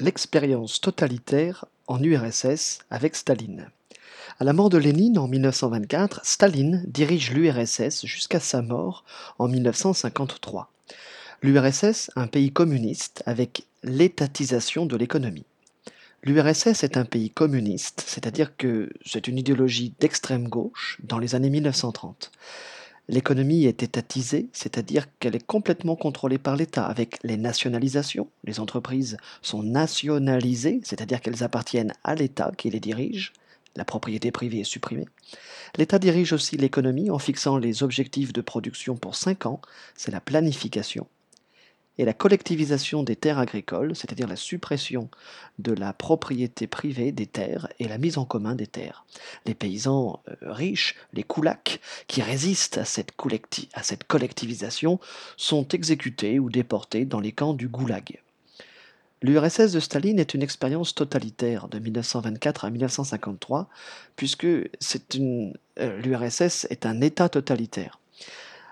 L'expérience totalitaire en URSS avec Staline. À la mort de Lénine en 1924, Staline dirige l'URSS jusqu'à sa mort en 1953. L'URSS, un pays communiste avec l'étatisation de l'économie. L'URSS est un pays communiste, c'est-à-dire que c'est une idéologie d'extrême gauche dans les années 1930. L'économie est étatisée, c'est-à-dire qu'elle est complètement contrôlée par l'État, avec les nationalisations. Les entreprises sont nationalisées, c'est-à-dire qu'elles appartiennent à l'État qui les dirige. La propriété privée est supprimée. L'État dirige aussi l'économie en fixant les objectifs de production pour 5 ans, c'est la planification et la collectivisation des terres agricoles, c'est-à-dire la suppression de la propriété privée des terres et la mise en commun des terres. Les paysans euh, riches, les koulaks, qui résistent à cette, à cette collectivisation, sont exécutés ou déportés dans les camps du goulag. L'URSS de Staline est une expérience totalitaire de 1924 à 1953, puisque euh, l'URSS est un État totalitaire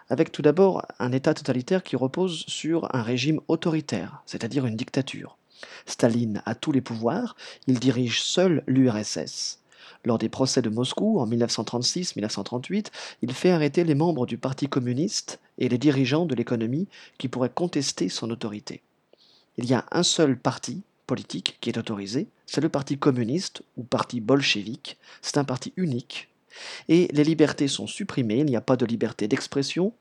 avec tout d'abord un État totalitaire qui repose sur un régime autoritaire, c'est-à-dire une dictature. Staline a tous les pouvoirs, il dirige seul l'URSS. Lors des procès de Moscou en 1936-1938, il fait arrêter les membres du Parti communiste et les dirigeants de l'économie qui pourraient contester son autorité. Il y a un seul parti politique qui est autorisé, c'est le Parti communiste ou Parti bolchevique, c'est un parti unique et les libertés sont supprimées, il n'y a pas de liberté d'expression,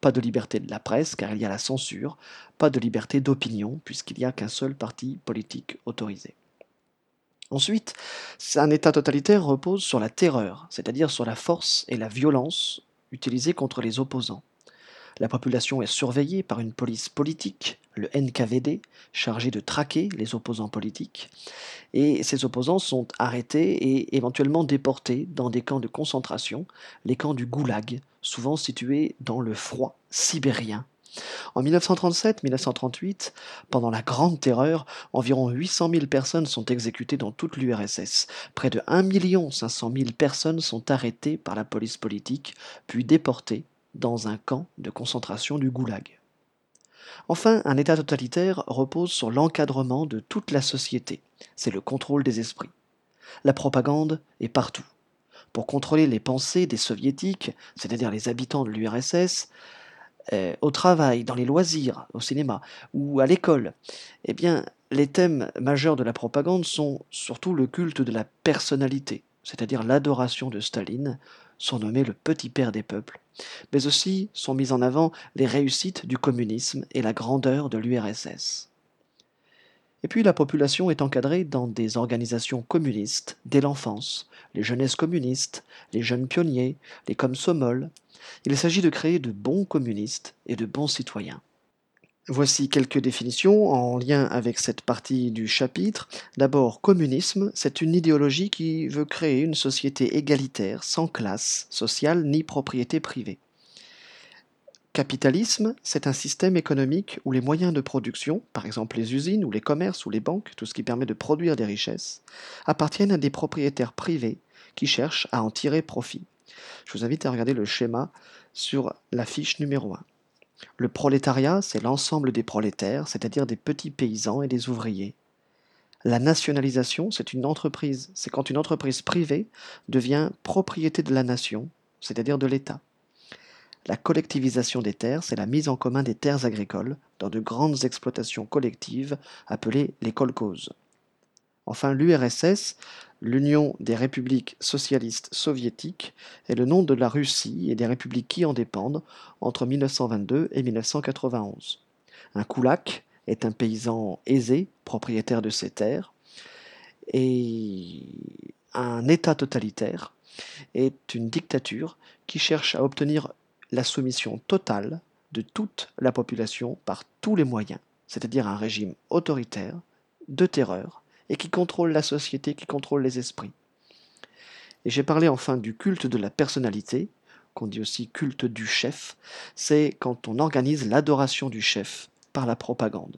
pas de liberté de la presse car il y a la censure, pas de liberté d'opinion puisqu'il n'y a qu'un seul parti politique autorisé. Ensuite, un État totalitaire repose sur la terreur, c'est-à-dire sur la force et la violence utilisées contre les opposants. La population est surveillée par une police politique, le NKVD, chargé de traquer les opposants politiques, et ces opposants sont arrêtés et éventuellement déportés dans des camps de concentration, les camps du Goulag, souvent situés dans le froid sibérien. En 1937-1938, pendant la Grande Terreur, environ 800 000 personnes sont exécutées dans toute l'URSS. Près de 1 500 000 personnes sont arrêtées par la police politique, puis déportées dans un camp de concentration du goulag. Enfin, un État totalitaire repose sur l'encadrement de toute la société, c'est le contrôle des esprits. La propagande est partout. Pour contrôler les pensées des soviétiques, c'est-à-dire les habitants de l'URSS, euh, au travail, dans les loisirs, au cinéma ou à l'école, eh bien, les thèmes majeurs de la propagande sont surtout le culte de la personnalité, c'est-à-dire l'adoration de Staline, surnommé le petit père des peuples, mais aussi sont mises en avant les réussites du communisme et la grandeur de l'URSS. Et puis la population est encadrée dans des organisations communistes dès l'enfance, les jeunesses communistes, les jeunes pionniers, les comsomol. Il s'agit de créer de bons communistes et de bons citoyens. Voici quelques définitions en lien avec cette partie du chapitre. D'abord, communisme, c'est une idéologie qui veut créer une société égalitaire, sans classe sociale ni propriété privée. Capitalisme, c'est un système économique où les moyens de production, par exemple les usines ou les commerces ou les banques, tout ce qui permet de produire des richesses, appartiennent à des propriétaires privés qui cherchent à en tirer profit. Je vous invite à regarder le schéma sur la fiche numéro 1. Le prolétariat, c'est l'ensemble des prolétaires, c'est-à-dire des petits paysans et des ouvriers. La nationalisation, c'est une entreprise, c'est quand une entreprise privée devient propriété de la nation, c'est-à-dire de l'État. La collectivisation des terres, c'est la mise en commun des terres agricoles dans de grandes exploitations collectives appelées les kolkhozes. Enfin, l'URSS, l'Union des républiques socialistes soviétiques, est le nom de la Russie et des républiques qui en dépendent entre 1922 et 1991. Un koulak est un paysan aisé, propriétaire de ses terres, et un État totalitaire est une dictature qui cherche à obtenir la soumission totale de toute la population par tous les moyens, c'est-à-dire un régime autoritaire, de terreur, et qui contrôle la société, qui contrôle les esprits. Et j'ai parlé enfin du culte de la personnalité, qu'on dit aussi culte du chef, c'est quand on organise l'adoration du chef par la propagande.